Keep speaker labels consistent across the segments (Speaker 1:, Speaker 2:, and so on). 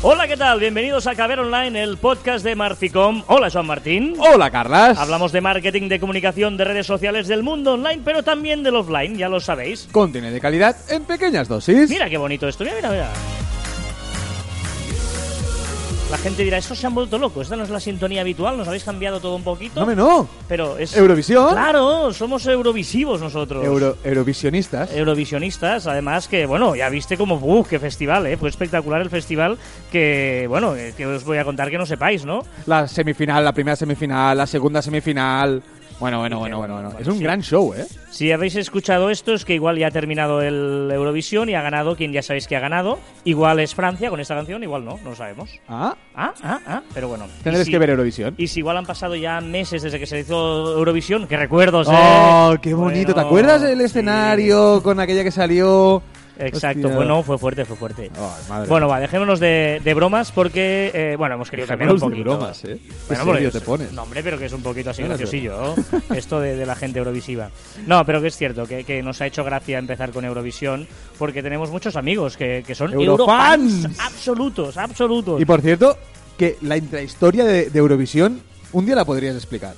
Speaker 1: Hola, ¿qué tal? Bienvenidos a Caber Online, el podcast de Marficom. Hola, Joan Martín.
Speaker 2: Hola, Carlas.
Speaker 1: Hablamos de marketing, de comunicación, de redes sociales, del mundo online, pero también del offline, ya lo sabéis.
Speaker 2: Contiene de calidad en pequeñas dosis.
Speaker 1: Mira qué bonito esto, mira, mira, mira. La gente dirá, estos se han vuelto locos, esta no es la sintonía habitual, nos habéis cambiado todo un poquito.
Speaker 2: No, me no.
Speaker 1: Pero es...
Speaker 2: ¿Eurovisión?
Speaker 1: Claro, somos eurovisivos nosotros.
Speaker 2: Euro, eurovisionistas.
Speaker 1: Eurovisionistas, además que, bueno, ya viste como, ¡uh, qué festival, eh! Fue espectacular el festival que, bueno, eh, que os voy a contar que no sepáis, ¿no?
Speaker 2: La semifinal, la primera semifinal, la segunda semifinal. Bueno, bueno, bueno, bueno. bueno. Es un gran show, ¿eh?
Speaker 1: Si habéis escuchado esto es que igual ya ha terminado el Eurovisión y ha ganado quien ya sabéis que ha ganado. Igual es Francia con esta canción, igual no, no lo sabemos.
Speaker 2: Ah,
Speaker 1: Ah, ah, ah, pero bueno.
Speaker 2: tendréis
Speaker 1: si-
Speaker 2: que ver Eurovisión.
Speaker 1: Y si igual han pasado ya meses desde que se hizo Eurovisión, que recuerdos, ¿eh?
Speaker 2: Oh, qué bonito. ¿Te acuerdas del
Speaker 1: sí.
Speaker 2: escenario con aquella que salió?
Speaker 1: Exacto,
Speaker 2: Hostia.
Speaker 1: bueno, fue fuerte, fue fuerte.
Speaker 2: Ay, madre.
Speaker 1: Bueno, va, dejémonos de, de bromas porque, eh, bueno, hemos querido cambiar un
Speaker 2: de
Speaker 1: poquito.
Speaker 2: bromas, ¿eh? Qué
Speaker 1: Bueno,
Speaker 2: serio
Speaker 1: porque
Speaker 2: te
Speaker 1: es-
Speaker 2: pones.
Speaker 1: No, hombre, pero que es un poquito así graciosillo, ¿no? Esto de, de la gente eurovisiva. No, pero que es cierto, que, que nos ha hecho gracia empezar con Eurovisión porque tenemos muchos amigos que, que son
Speaker 2: Eurofans.
Speaker 1: eurofans absolutos, absolutos.
Speaker 2: Y por cierto, que la intrahistoria de, de Eurovisión un día la podrías explicar.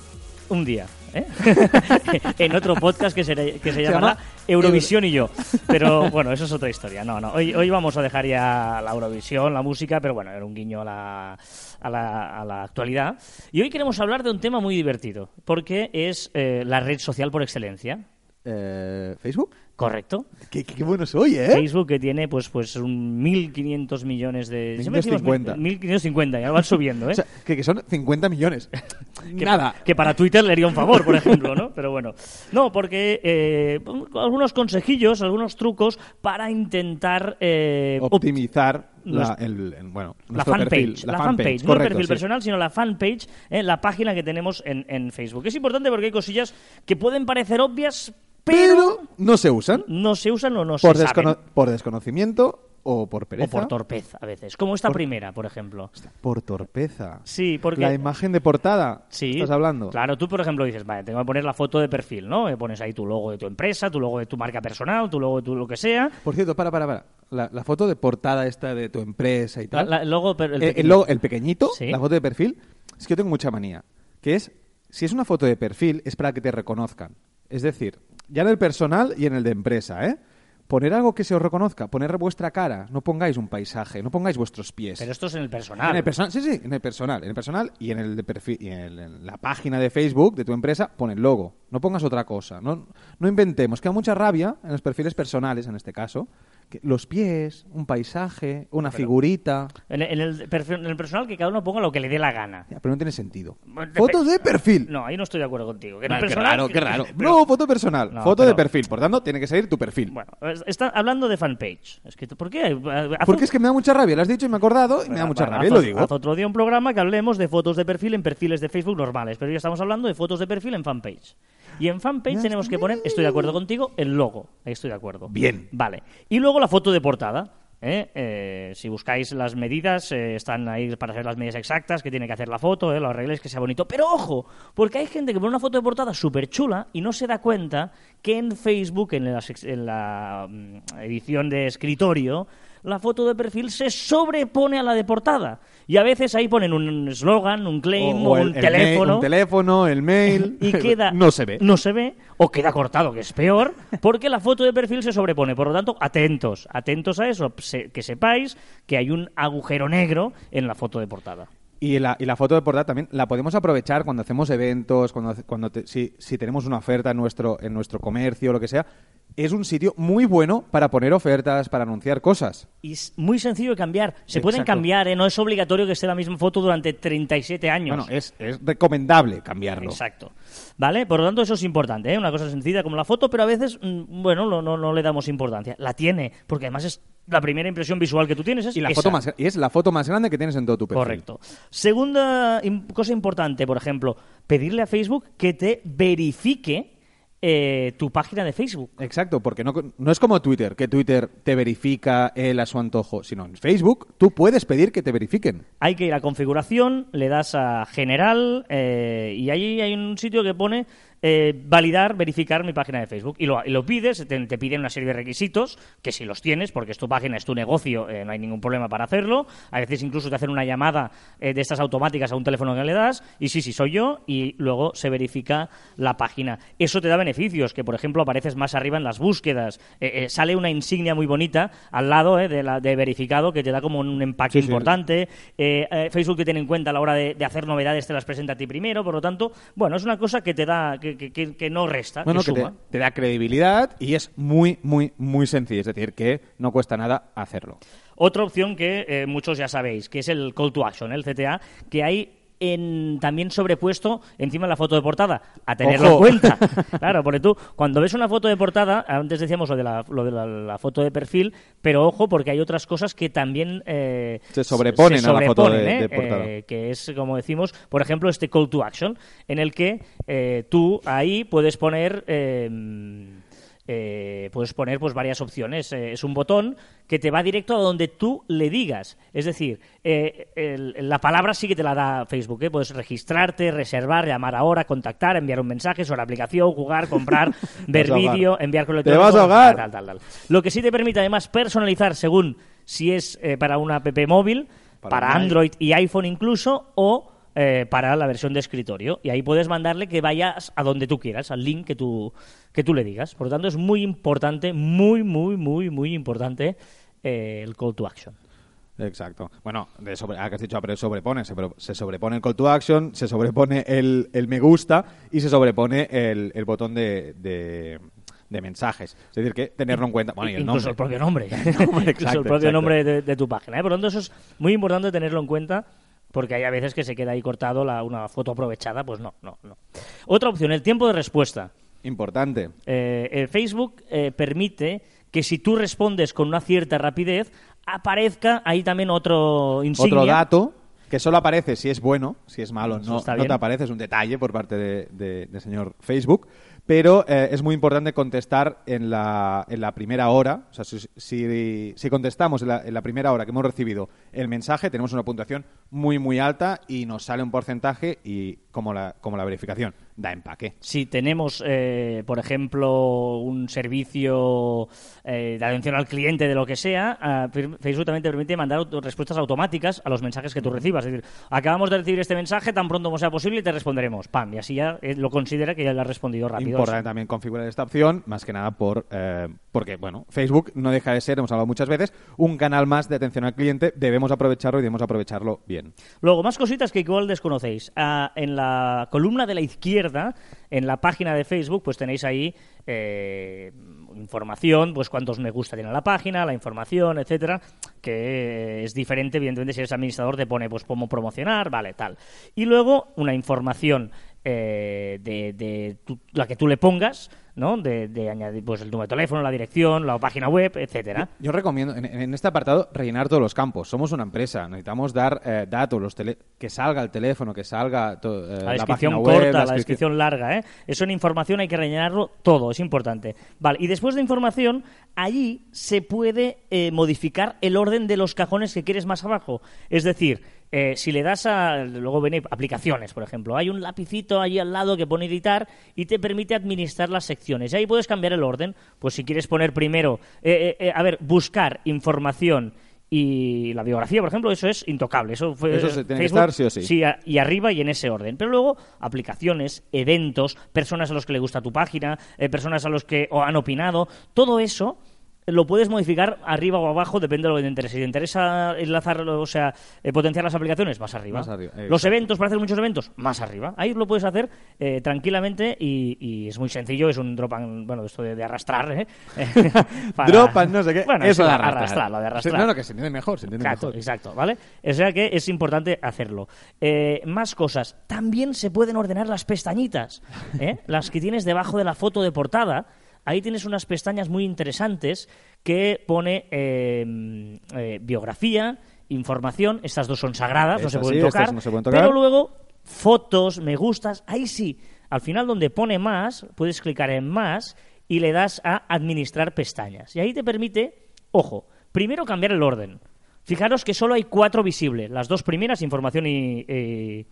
Speaker 1: Un día, ¿eh? en otro podcast que se, que se llamará
Speaker 2: llama
Speaker 1: Eurovisión y yo. Pero bueno, eso es otra historia. No, no. Hoy, hoy vamos a dejar ya la Eurovisión, la música, pero bueno, era un guiño a la, a la, a la actualidad. Y hoy queremos hablar de un tema muy divertido, porque es eh, la red social por excelencia.
Speaker 2: Eh, ¿Facebook?
Speaker 1: ¿Correcto?
Speaker 2: Qué, qué, bueno soy, ¿eh?
Speaker 1: Facebook que tiene pues pues un 1.500 millones de... siempre decimos
Speaker 2: 1.550.
Speaker 1: 1.550, ya van subiendo, ¿eh?
Speaker 2: O sea, que, que son 50 millones.
Speaker 1: que,
Speaker 2: Nada.
Speaker 1: Que para Twitter le haría un favor, por ejemplo, ¿no? Pero bueno. No, porque eh, algunos consejillos, algunos trucos para intentar eh, op-
Speaker 2: Optimizar la,
Speaker 1: Nuestro-
Speaker 2: el, el- bueno,
Speaker 1: la fanpage, la, fanpage, no el perfil
Speaker 2: sí.
Speaker 1: personal, sino la fanpage, eh, la página que tenemos en, en Facebook. Es importante porque hay cosillas que pueden parecer obvias, Pero
Speaker 2: no se usan
Speaker 1: no se usan o no
Speaker 2: por,
Speaker 1: se saben.
Speaker 2: descono- por desconocimiento o por
Speaker 1: O
Speaker 2: pereza.
Speaker 1: por torpeza, a veces. Como esta
Speaker 2: Por-
Speaker 1: primera, por ejemplo.
Speaker 2: Por torpeza.
Speaker 1: Sí, porque...
Speaker 2: La imagen de portada.
Speaker 1: Sí.
Speaker 2: ¿Estás hablando?
Speaker 1: Claro, tú, por ejemplo, dices, vale, tengo que poner la foto de perfil, ¿no? Eh, Pones ahí tu logo de tu empresa, tu logo de tu marca personal, tu logo de tu lo que sea.
Speaker 2: Por cierto, para, para, para. La, la foto de portada esta de tu empresa y tal.
Speaker 1: la- el logo, per- el
Speaker 2: Eh, el, logo- el pequeñito,
Speaker 1: Sí.
Speaker 2: la foto de perfil. Es que yo tengo mucha manía. Que es, si es una foto de perfil, es para que te reconozcan. Es decir, ya en el personal y en el de empresa, ¿eh? Poner algo que se os reconozca, poner vuestra cara, no pongáis un paisaje, no pongáis vuestros pies.
Speaker 1: Pero esto es en el personal.
Speaker 2: En el personal, sí, sí, en el personal, en el personal y en el de perfil, y en, el- en la página de Facebook de tu empresa pon el logo. No pongas otra cosa. No, no inventemos. Que da mucha rabia en los perfiles personales, en este caso, los pies, un paisaje, una figurita.
Speaker 1: En, en el perfil- en el personal que cada uno ponga lo que le dé la gana.
Speaker 2: Ya, pero no tiene sentido.
Speaker 1: Bueno,
Speaker 2: Fotos de perfil.
Speaker 1: No, ahí no estoy de acuerdo contigo. Que el
Speaker 2: qué
Speaker 1: personal,
Speaker 2: raro, qué raro.
Speaker 1: pero-
Speaker 2: No, foto personal.
Speaker 1: No,
Speaker 2: foto de perfil. Por tanto, tiene que salir tu perfil.
Speaker 1: Bueno, es- está hablando de fanpage. Es que, ¿Por qué? Haz
Speaker 2: Porque
Speaker 1: un-
Speaker 2: es que me da mucha rabia. Lo has dicho y me he acordado y me da mucha
Speaker 1: Bueno,
Speaker 2: rabia.
Speaker 1: haz
Speaker 2: Lo digo.
Speaker 1: haz otro día un programa que hablemos de fotos de perfil en perfiles de Facebook normales, pero ya estamos hablando de fotos de perfil en fanpage. Y en fanpage tenemos que poner, estoy de acuerdo contigo, el logo. Ahí estoy de acuerdo.
Speaker 2: Bien.
Speaker 1: Vale. Y luego la foto de portada. ¿eh? Eh, si buscáis las medidas, eh, están ahí para saber las medidas exactas que tiene que hacer la foto, ¿eh? lo arregléis que sea bonito. Pero ojo, porque hay gente que pone una foto de portada súper chula y no se da cuenta que en Facebook, en la, en la mm, edición de escritorio, la foto de perfil se sobrepone a la de portada. Y a veces ahí ponen un eslogan, un claim,
Speaker 2: O-
Speaker 1: un
Speaker 2: el
Speaker 1: teléfono.
Speaker 2: un teléfono, el mail.
Speaker 1: Y queda.
Speaker 2: no se ve.
Speaker 1: No se ve, o queda cortado, que es peor, porque la foto de perfil se sobrepone. Por lo tanto, atentos, atentos a eso. que sepáis que hay un agujero negro en la foto de portada.
Speaker 2: Y la, y la foto de portada también la podemos aprovechar cuando hacemos eventos, cuando, cuando te- si, si tenemos una oferta en nuestro, en nuestro comercio o lo que sea. Es un sitio muy bueno para poner ofertas, para anunciar cosas.
Speaker 1: Y es muy sencillo de cambiar. Se pueden cambiar, ¿eh? no es obligatorio que esté la misma foto durante 37 años.
Speaker 2: Bueno, es, es recomendable cambiarlo.
Speaker 1: Exacto. ¿Vale? Por lo tanto, eso es importante, ¿eh? Una cosa sencilla como la foto, pero a veces, mm, bueno, no, no, no le damos importancia. La tiene, porque además es la primera impresión visual que tú tienes. Es
Speaker 2: Y, la
Speaker 1: esa.
Speaker 2: foto más, y es la foto más grande que tienes en todo tu perfil.
Speaker 1: Correcto. Segunda cosa importante, por ejemplo, pedirle a Facebook que te verifique eh, tu página de Facebook.
Speaker 2: Exacto, porque no, no es como Twitter, que Twitter te verifica él a su antojo, sino en Facebook tú puedes pedir que te verifiquen.
Speaker 1: Hay que ir a configuración, le das a general eh, y ahí hay un sitio que pone eh, validar, verificar mi página de Facebook. Y lo, y lo pides, te, te piden una serie de requisitos, que si los tienes, porque es tu página, es tu negocio, eh, no hay ningún problema para hacerlo. A veces incluso te hacen una llamada eh, de estas automáticas a un teléfono que le das, y sí, sí, soy yo, y luego se verifica la página. Eso te da beneficios, que por ejemplo apareces más arriba en las búsquedas. Eh, sale una insignia muy bonita al lado de, la, de verificado que te da como un empaque
Speaker 2: Sí,
Speaker 1: importante. Facebook te tiene en cuenta a la hora de, de hacer novedades, te las presenta a ti primero, por lo tanto, bueno, es una cosa que te da, que, que- que- que no resta,
Speaker 2: Bueno,
Speaker 1: que
Speaker 2: que te,
Speaker 1: suma.
Speaker 2: te da credibilidad y es muy, muy, muy sencillo. Es decir, que no cuesta nada hacerlo.
Speaker 1: Otra opción que eh, muchos ya sabéis, que es el call to action, el CTA, que hay en, también sobrepuesto encima de la foto de portada, a tenerlo
Speaker 2: Ojo.
Speaker 1: en cuenta. Claro, porque tú, cuando ves una foto de portada, antes decíamos lo de la, lo de la, la foto de perfil, pero ojo, porque hay otras cosas que también eh,
Speaker 2: Se sobreponen a la foto de-
Speaker 1: sobreponen, ¿eh?
Speaker 2: de portada.
Speaker 1: Eh, que es, como decimos, por ejemplo, este call to action, en el que eh, tú ahí puedes poner... eh, puedes poner pues varias opciones. Eh, es un botón que te va directo a donde tú le digas. Es decir, eh, el- la palabra sí que te la da Facebook. ¿eh? Puedes registrarte, reservar, llamar ahora, contactar, enviar un mensaje sobre la aplicación, jugar, comprar, ver vídeo, enviar
Speaker 2: Te
Speaker 1: electrónico,
Speaker 2: vas a ahogar.
Speaker 1: tal, tal, tal. Lo que sí te permite además personalizar según si es para una app móvil,
Speaker 2: Para
Speaker 1: para, Android y iPhone incluso, o eh, para la versión de escritorio. Y ahí puedes mandarle que vayas a donde tú quieras, al link que tú, que tú le digas. Por lo tanto, es muy importante, muy, muy, muy, muy importante eh, el call to action.
Speaker 2: Exacto. Bueno, de sobre, ah, que has dicho, ah, pero sobrepone, se, pero- se sobrepone el call to action, se sobrepone el, el me gusta y se sobrepone el, el botón de, de, de mensajes. Es decir, que tenerlo en cuenta. Bueno, y el
Speaker 1: Incluso
Speaker 2: nombre.
Speaker 1: el propio nombre.
Speaker 2: nombre,
Speaker 1: Incluso
Speaker 2: exacto,
Speaker 1: el propio
Speaker 2: exacto.
Speaker 1: nombre de, de tu página. ¿eh? Por lo tanto, eso es muy importante tenerlo en cuenta porque hay a veces que se queda ahí cortado la, una foto aprovechada. Pues no, no, no. Otra opción, el tiempo de respuesta.
Speaker 2: Importante.
Speaker 1: Eh, el Facebook eh, permite que si tú respondes con una cierta rapidez, aparezca ahí también otro insignia.
Speaker 2: Otro dato que solo aparece si es bueno, si es malo
Speaker 1: Eso
Speaker 2: no, no te aparece, es un detalle por parte de, de- de señor Facebook, pero eh, es muy importante contestar en la, en la primera hora, o sea, si, si- contestamos en la, en la primera hora que hemos recibido el mensaje, tenemos una puntuación muy, muy alta y nos sale un porcentaje y como la, como la verificación, da empaque.
Speaker 1: Si tenemos, eh, por ejemplo, un servicio eh, de atención al cliente de lo que sea, ah, Facebook también te permite mandar auto- respuestas automáticas a los mensajes que tú recibas. Es decir, acabamos de recibir este mensaje, tan pronto como sea posible y te responderemos. ¡Pam! Y así ya eh, lo considera que ya le has respondido rápido.
Speaker 2: Importante también configurar esta opción, más que nada por porque, bueno, Facebook no deja de ser, hemos hablado muchas veces, un canal más de atención al cliente. Debemos aprovecharlo y debemos aprovecharlo bien.
Speaker 1: Luego, más cositas que igual desconocéis. Ah, en la columna de la izquierda, en la página de Facebook, pues tenéis ahí eh, información, pues cuántos me gusta tiene la página, la información, etcétera, que es diferente, evidentemente, si eres administrador te pone pues cómo promocionar, vale, tal. Y luego una información eh, de, de tu- la que tú le pongas, ¿no? De, de añadir pues el número de teléfono, la dirección, la página web, etcétera.
Speaker 2: Yo recomiendo en, en este apartado rellenar todos los campos. Somos una empresa, necesitamos dar eh, datos, los tele- que salga el teléfono, que salga to- eh,
Speaker 1: La
Speaker 2: la,
Speaker 1: descripción
Speaker 2: web,
Speaker 1: corta, la
Speaker 2: descripción-
Speaker 1: descripción larga, ¿eh? Eso en información hay que rellenarlo todo, es importante. Vale, y después de información, allí se puede eh, modificar el orden de los cajones que quieres más abajo. Es decir, eh, si le das a. Luego viene aplicaciones, por ejemplo. Hay un lapicito allí al lado que pone editar y te permite administrar las secciones. Y ahí puedes cambiar el orden. Pues si quieres poner primero. eh, eh, eh, a ver, buscar información. Y la biografía, por ejemplo, eso es intocable. Eso, fue,
Speaker 2: Eso se tiene que estar sí o sí.
Speaker 1: Sí, a- y arriba y en ese orden. Pero luego, aplicaciones, eventos, personas a los que le gusta tu página, eh, personas a los que o han opinado, todo eso lo puedes modificar arriba o abajo, depende de lo que te interese. Si te interesa enlazar, o sea, eh, potenciar las aplicaciones, más arriba.
Speaker 2: Más arriba,
Speaker 1: los eventos, para hacer muchos eventos, más arriba. Ahí lo puedes hacer eh, tranquilamente y, y es muy sencillo, es un drop and, bueno, esto de, de arrastrar, ¿eh? Para-
Speaker 2: Drop and no sé qué.
Speaker 1: Bueno,
Speaker 2: eso de
Speaker 1: arrastrar,
Speaker 2: arrastrar.
Speaker 1: lo de arrastrar.
Speaker 2: No, no, que se entiende mejor, se entiende
Speaker 1: Exacto,
Speaker 2: mejor.
Speaker 1: exacto, ¿vale? O sea que es importante hacerlo. Eh, más cosas. También se pueden ordenar las pestañitas, ¿eh? las que tienes debajo de la foto de portada. Ahí tienes unas pestañas muy interesantes que pone eh, eh, biografía, información. Estas dos son sagradas, no se pueden
Speaker 2: sí,
Speaker 1: tocar.
Speaker 2: no se pueden tocar.
Speaker 1: Pero luego fotos, me gustas, ahí sí. Al final donde pone más, puedes clicar en más y le das a administrar pestañas. Y ahí te permite, ojo, primero cambiar el orden. Fijaros que solo hay cuatro visibles. Las dos primeras, información y, eh,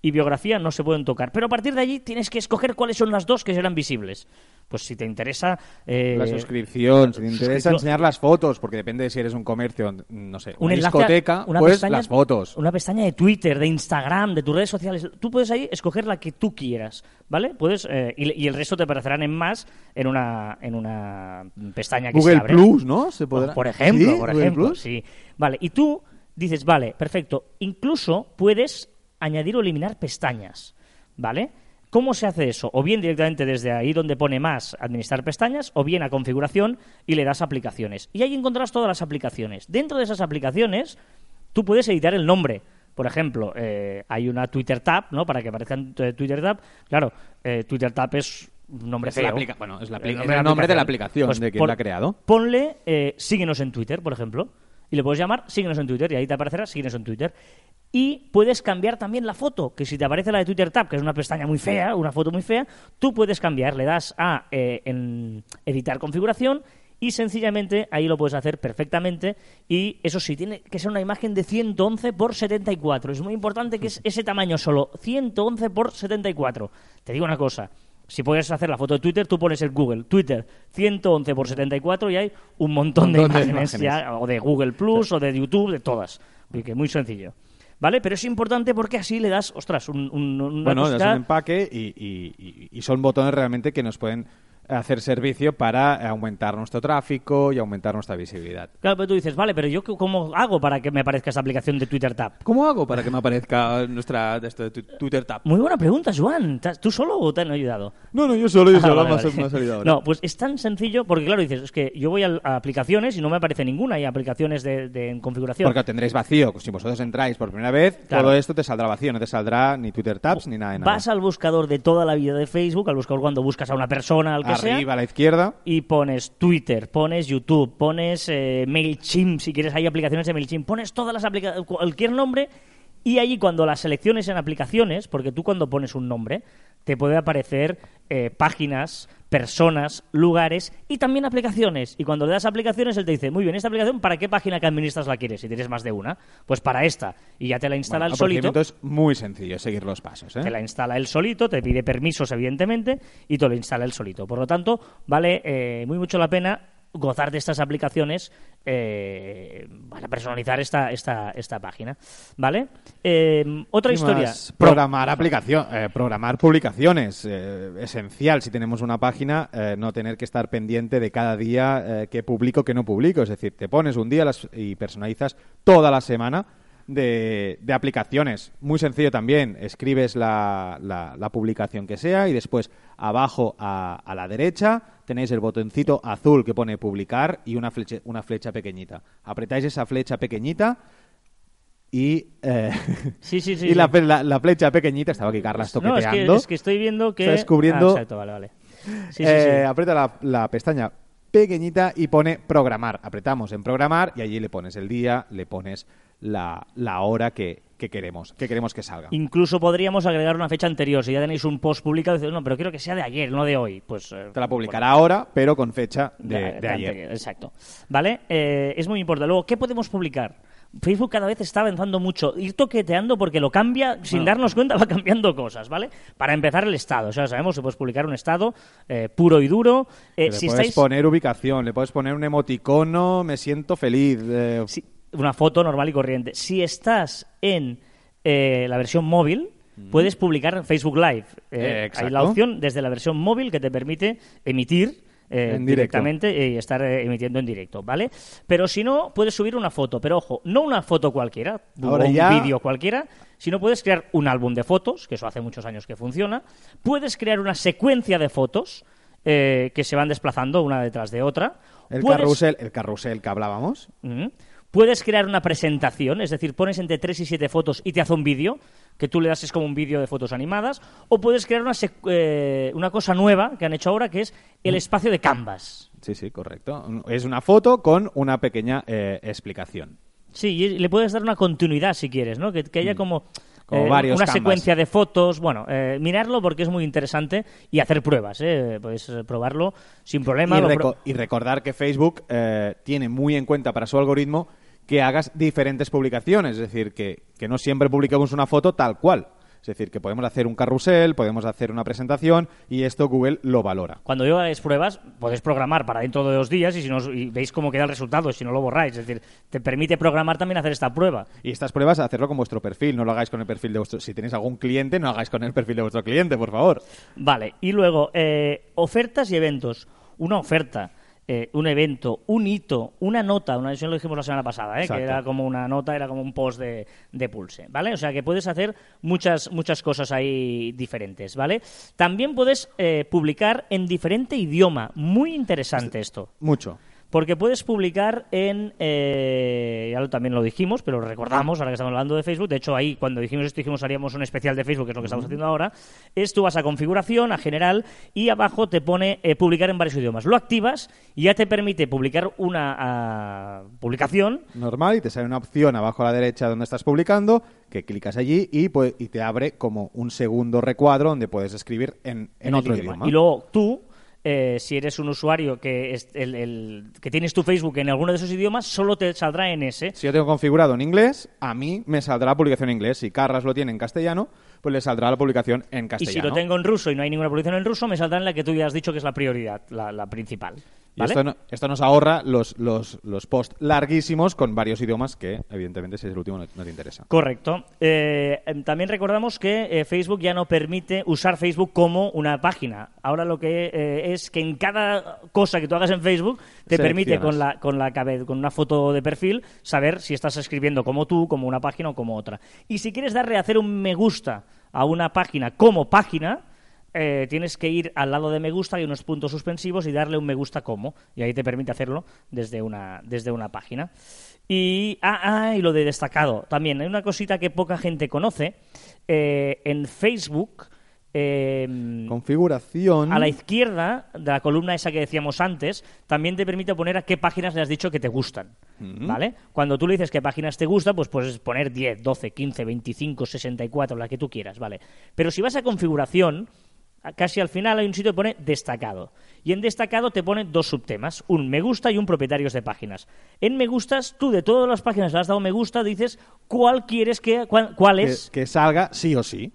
Speaker 1: y biografía, no se pueden tocar. Pero a partir de allí tienes que escoger cuáles son las dos que serán visibles. Pues si te interesa... eh,
Speaker 2: La suscripción, si te interesa enseñar las fotos, porque depende de si eres un comercio, no sé,
Speaker 1: un
Speaker 2: una discoteca,
Speaker 1: una
Speaker 2: pues
Speaker 1: pestaña-
Speaker 2: las fotos.
Speaker 1: Una pestaña de Twitter, de Instagram, de tus redes sociales. Tú puedes ahí escoger la que tú quieras, ¿vale? Puedes eh, y, y el resto te aparecerán en más en una en una pestaña que se
Speaker 2: Google
Speaker 1: abre.
Speaker 2: Plus, ¿no? Se podrá...
Speaker 1: Por ejemplo,
Speaker 2: ¿Sí?
Speaker 1: por ejemplo,
Speaker 2: Plus.
Speaker 1: sí. Vale, y tú dices, vale, perfecto. Incluso puedes añadir o eliminar pestañas, ¿vale? ¿Cómo se hace eso? O bien directamente desde ahí donde pone más, administrar pestañas, o bien a configuración y le das aplicaciones. Y ahí encontrarás todas las aplicaciones. Dentro de esas aplicaciones, tú puedes editar el nombre. Por ejemplo, eh, hay una Twitter Tab, ¿no? Para que aparezca en eh, Twitter Tab. Claro, eh, Twitter Tab es un nombre
Speaker 2: Es aplica- bueno, es la
Speaker 1: El
Speaker 2: es el nombre de la aplicación, de quien la ha creado.
Speaker 1: Ponle eh, síguenos en Twitter, por ejemplo. Y le puedes llamar síguenos en Twitter y ahí te aparecerá síguenos en Twitter. Y puedes cambiar también la foto, que si te aparece la de Twitter Tab, que es una pestaña muy fea, una foto muy fea, tú puedes cambiar, le das a eh, en editar configuración y sencillamente ahí lo puedes hacer perfectamente y eso sí, tiene que ser una imagen de 111 por 74. Es muy importante que es ese tamaño solo, 111 por 74. Te digo una cosa, si puedes hacer la foto de Twitter, tú pones el Google, Twitter 111 por 74 y hay un montón de
Speaker 2: Montón de
Speaker 1: imágenes,
Speaker 2: imágenes.
Speaker 1: ya, o de Google Plus o de YouTube, de todas. Así que muy sencillo. ¿Vale? Pero es importante porque así le das, ostras, un, un, una
Speaker 2: Bueno, das un empaque y, y- y- y son botones realmente que nos pueden hacer servicio para aumentar nuestro tráfico y aumentar nuestra visibilidad.
Speaker 1: Claro, pero tú dices, vale, pero yo cómo hago para que me aparezca esta aplicación de Twitter Tab?
Speaker 3: ¿Cómo hago para que me aparezca nuestra de esto de tu- Twitter Tab?
Speaker 1: Muy buena pregunta, Joan. ¿Te has- ¿Tú solo o te han ayudado?
Speaker 3: No, no, yo solo, yo
Speaker 1: Ah,
Speaker 3: solo,
Speaker 1: vale, vale.
Speaker 3: salido ahora.
Speaker 1: No, pues es tan sencillo, porque claro, dices, es que yo voy a, aplicaciones y no me aparece ninguna, hay aplicaciones de, de- en configuración.
Speaker 2: Porque tendréis vacío. Si vosotros entráis por primera vez,
Speaker 1: Claro.
Speaker 2: todo esto te saldrá vacío. No te saldrá ni Twitter Tabs ni nada de nada.
Speaker 1: Vas al buscador de toda la vida de Facebook, al buscador cuando buscas a una persona, al que
Speaker 2: Arriba
Speaker 1: sea,
Speaker 2: a la izquierda.
Speaker 1: y pones Twitter, pones YouTube, pones eh, MailChimp, si quieres hay aplicaciones de MailChimp, pones todas las aplicaciones, cualquier nombre, y allí cuando las selecciones en aplicaciones, porque tú cuando pones un nombre, te puede aparecer eh, páginas, personas, lugares y también aplicaciones. Y cuando le das aplicaciones, él te dice, muy bien, ¿esta aplicación para qué página que administras la quieres? Si tienes más de una, pues para esta. Y ya te la instala
Speaker 2: Bueno,
Speaker 1: el solito.
Speaker 2: el es muy sencillo, seguir los pasos. ¿eh?
Speaker 1: Te la instala él solito, te pide permisos, evidentemente, y te lo instala él solito. Por lo tanto, vale eh, muy mucho la pena gozar de estas aplicaciones eh, para personalizar esta, esta, esta página. ¿Vale? Eh, otra historia.
Speaker 2: Programar aplicación, eh, programar publicaciones. eh, esencial si tenemos una página, eh, no tener que estar pendiente de cada día qué publico, qué no publico. Es decir, te pones un día las- y personalizas toda la semana de, de aplicaciones. Muy sencillo también. Escribes la, la- la publicación que sea y después abajo a, a la derecha tenéis el botoncito azul que pone publicar y una flecha, una flecha pequeñita. Apretáis esa flecha pequeñita y, eh,
Speaker 1: Sí, sí, sí.
Speaker 2: y la,
Speaker 1: sí.
Speaker 2: la- la flecha pequeñita, estaba aquí
Speaker 1: No, es
Speaker 2: toqueteando.
Speaker 1: que, es que estoy viendo que...
Speaker 2: Está descubriendo-
Speaker 1: Ah, exacto, vale, vale. Sí, sí,
Speaker 2: Eh. Aprieta la, la pestaña pequeñita y pone programar. Apretamos en programar y allí le pones el día, le pones la, la hora que, que queremos, que queremos que salga.
Speaker 1: Incluso podríamos agregar una fecha anterior. Si ya tenéis un post publicado, dices, no, pero quiero que sea de ayer, no de hoy. Pues eh,
Speaker 2: Te la publicará ahora, pero con fecha de,
Speaker 1: De-
Speaker 2: de
Speaker 1: de
Speaker 2: ayer.
Speaker 1: anterior, Exacto. ¿Vale? Eh, es muy importante. Luego, ¿qué podemos publicar? Facebook cada vez está avanzando mucho. Ir toqueteando porque lo cambia, sin darnos cuenta, va cambiando cosas, ¿vale? Para empezar, el estado. O sea, sabemos que puedes publicar un estado eh, puro y duro. Eh,
Speaker 2: le
Speaker 1: si
Speaker 2: puedes
Speaker 1: estáis...
Speaker 2: poner ubicación, le puedes poner un emoticono, me siento feliz. eh,
Speaker 1: si- una foto normal y corriente. Si estás en eh, la versión móvil, puedes publicar en Facebook Live. Eh,
Speaker 2: Eh,
Speaker 1: hay la opción desde la versión móvil que te permite emitir eh, directamente y estar eh, emitiendo en directo, ¿vale? Pero si no, puedes subir una foto, pero ojo, no una foto cualquiera,
Speaker 2: Ahora
Speaker 1: o un
Speaker 2: ya-
Speaker 1: vídeo cualquiera, sino puedes crear un álbum de fotos, que eso hace muchos años que funciona, puedes crear una secuencia de fotos eh, que se van desplazando una detrás de otra.
Speaker 2: el,
Speaker 1: Puedes-
Speaker 2: carrusel, el carrusel que hablábamos.
Speaker 1: Puedes crear una presentación, es decir, pones entre 3 y 7 fotos y te hace un vídeo, que tú le das es como un vídeo de fotos animadas, o puedes crear una, eh, una cosa nueva que han hecho ahora, que es el
Speaker 2: Mm.
Speaker 1: espacio de Canvas.
Speaker 2: Sí, sí, correcto. Es una foto con una pequeña eh, explicación.
Speaker 1: Sí, y le puedes dar una continuidad si quieres, ¿no? Que, que haya como,
Speaker 2: Mm. Como
Speaker 1: eh,
Speaker 2: varios
Speaker 1: una
Speaker 2: Canvas.
Speaker 1: secuencia de fotos. Bueno, eh, mirarlo porque es muy interesante y hacer pruebas, ¿eh? Podéis eh, probarlo sin problema.
Speaker 2: Y,
Speaker 1: lo
Speaker 2: reco-
Speaker 1: pro-
Speaker 2: y recordar que Facebook eh, tiene muy en cuenta para su algoritmo que hagas diferentes publicaciones, es decir, que, que no siempre publiquemos una foto tal cual. Es decir, que podemos hacer un carrusel, podemos hacer una presentación y esto Google lo valora.
Speaker 1: Cuando yo hagáis pruebas, podéis programar para dentro de dos días y, si no, y veis cómo queda el resultado, si no lo borráis. Es decir, te permite programar también hacer esta prueba.
Speaker 2: Y estas pruebas, hacerlo con vuestro perfil, no lo hagáis con el perfil de vuestro... Si tenéis algún cliente, no lo hagáis con el perfil de vuestro cliente, por favor.
Speaker 1: Vale, y luego, eh, ofertas y eventos. Una oferta, eh, un evento, un hito, una nota, una eso lo dijimos la semana pasada, ¿eh? que era como una nota, era como un post de, de Pulse, ¿vale? O sea que puedes hacer muchas, muchas cosas ahí diferentes, ¿vale? También puedes eh, publicar en diferente idioma. Muy interesante esto.
Speaker 2: Mucho.
Speaker 1: Porque puedes publicar en. eh, ya lo, también lo dijimos, pero lo recordamos ahora que estamos hablando de Facebook. De hecho, ahí cuando dijimos esto, dijimos haríamos un especial de Facebook, que es lo que estamos haciendo ahora. Es tú vas a configuración, a general, y abajo te pone eh, publicar en varios idiomas. Lo activas y ya te permite publicar una ah, publicación
Speaker 2: Normal y te sale una opción abajo a la derecha donde estás publicando, que clicas allí y, pues, y te abre como un segundo recuadro donde puedes escribir en, otro idioma.
Speaker 1: Y luego tú, eh, si eres un usuario que, es el, el- que tienes tu Facebook en alguno de esos idiomas, solo te saldrá en ese.
Speaker 2: Si yo tengo configurado en inglés, a mí me saldrá la publicación en inglés. Si Carras lo tiene en castellano, pues le saldrá la publicación en
Speaker 1: Y
Speaker 2: castellano.
Speaker 1: si lo tengo en ruso y no hay ninguna publicación en ruso, me saldrá en la que tú ya has dicho que es la prioridad, la, la principal. ¿Vale?
Speaker 2: esto, no- esto nos ahorra los, los, los posts larguísimos con varios idiomas que, evidentemente, si es el último no, no te interesa.
Speaker 1: Correcto. Eh, em, también recordamos que eh, Facebook ya no permite usar Facebook como una página. Ahora lo que eh, es que en cada cosa que tú hagas en Facebook te permite con la con la con una foto de perfil saber si estás escribiendo como tú, como una página o como otra. Y si quieres darle a hacer un me gusta a una página como página, eh, tienes que ir al lado de me gusta, hay unos puntos suspensivos y darle un me gusta como. Y ahí te permite hacerlo desde una, desde una página. Y, ah, ah, y lo de destacado también. Hay una cosita que poca gente conoce. Eh, en Facebook, eh,
Speaker 2: Configuración.
Speaker 1: a la izquierda de la columna esa que decíamos antes, también te permite poner a qué páginas le has dicho que te gustan. ¿Vale? Cuando tú le dices qué páginas te gustan, pues puedes poner 10, 12, 15, 25, 64, la que tú quieras, ¿vale? Pero si vas a configuración, casi al final hay un sitio que pone destacado. Y en destacado te pone dos subtemas, un me gusta y un propietarios de páginas. En me gustas, tú de todas las páginas que has dado me gusta, dices cuál quieres que, cuál, cuál es
Speaker 2: que salga sí o sí.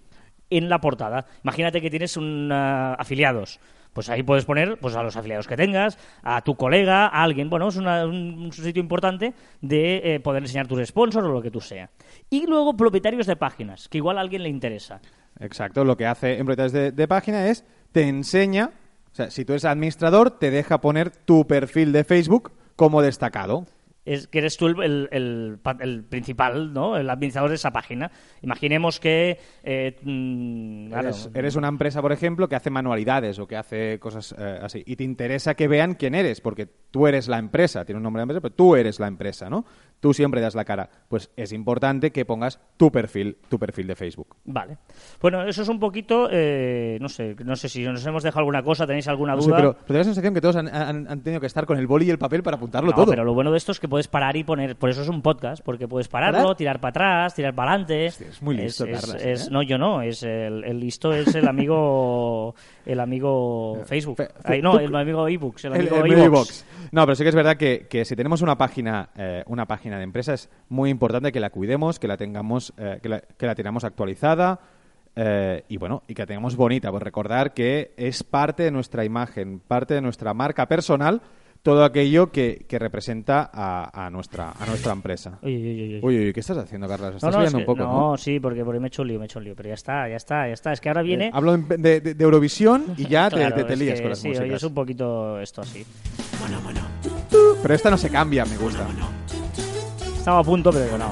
Speaker 1: en la portada. Imagínate que tienes un ah, afiliados. Pues ahí puedes poner pues a los afiliados que tengas, a tu colega, a alguien. Bueno, es una- un, un sitio importante de eh, poder enseñar tus sponsors o lo que tú sea. Y luego propietarios de páginas, que igual a alguien le interesa.
Speaker 2: Exacto, lo que hace en propietarios de, de página es te enseña, o sea, si tú eres administrador, te deja poner tu perfil de Facebook como destacado.
Speaker 1: es que eres tú el, el- el pa- el principal, ¿no? El administrador de esa página. Imaginemos que... eh, mm, claro,
Speaker 2: Eres, eres una empresa, por ejemplo, que hace manualidades o que hace cosas eh, así. Y te interesa que vean quién eres, porque tú eres la empresa. Tiene un nombre de empresa, pero tú eres la empresa, ¿no? Tú siempre das la cara. Pues es importante que pongas tu perfil, tu perfil de Facebook.
Speaker 1: Vale. Bueno, eso es un poquito... eh, no sé no sé si nos hemos dejado alguna cosa, tenéis alguna
Speaker 2: No sé,
Speaker 1: duda...
Speaker 2: pero, pero tengo la sensación que todos han, han- han tenido que estar con el boli y el papel para apuntarlo
Speaker 1: No,
Speaker 2: todo.
Speaker 1: pero lo bueno de esto es que puedes parar y poner. Por eso es un podcast, porque puedes pararlo,
Speaker 2: ¿Parar?
Speaker 1: tirar para atrás, tirar para adelante.
Speaker 2: Hostia, es muy listo,
Speaker 1: es,
Speaker 2: ¿eh?
Speaker 1: No, yo no. Es el, el listo es el amigo. el amigo Facebook.
Speaker 2: Fe-
Speaker 1: Ay, no, el amigo ebooks. El amigo
Speaker 2: el. No, pero sí que es verdad que, que si tenemos una página, eh, una página de empresa es muy importante que la cuidemos, que la tengamos, eh, que, la, que la tengamos actualizada eh, y bueno, y que la tengamos bonita. Pues recordar que es parte de nuestra imagen, parte de nuestra marca personal, todo aquello que, que representa a, a nuestra, a nuestra empresa.
Speaker 1: Uy, uy, uy, uy.
Speaker 2: Uy, uy, ¿qué estás haciendo, Carlos?
Speaker 1: No,
Speaker 2: Estás
Speaker 1: no, es
Speaker 2: fallando
Speaker 1: que-
Speaker 2: un poco,
Speaker 1: no,
Speaker 2: ¿no?
Speaker 1: sí, porque, porque me he hecho un lío, me he hecho un lío. Pero ya está, ya está, ya está. Es que ahora viene.
Speaker 2: Eh, hablo de, de- de Eurovisión y ya te-
Speaker 1: Claro,
Speaker 2: te, te lías
Speaker 1: que
Speaker 2: con las
Speaker 1: sí, hoy
Speaker 2: músicas.
Speaker 1: es un poquito esto así.
Speaker 2: Pero esta no se cambia, me gusta.
Speaker 1: Estaba a punto, pero no.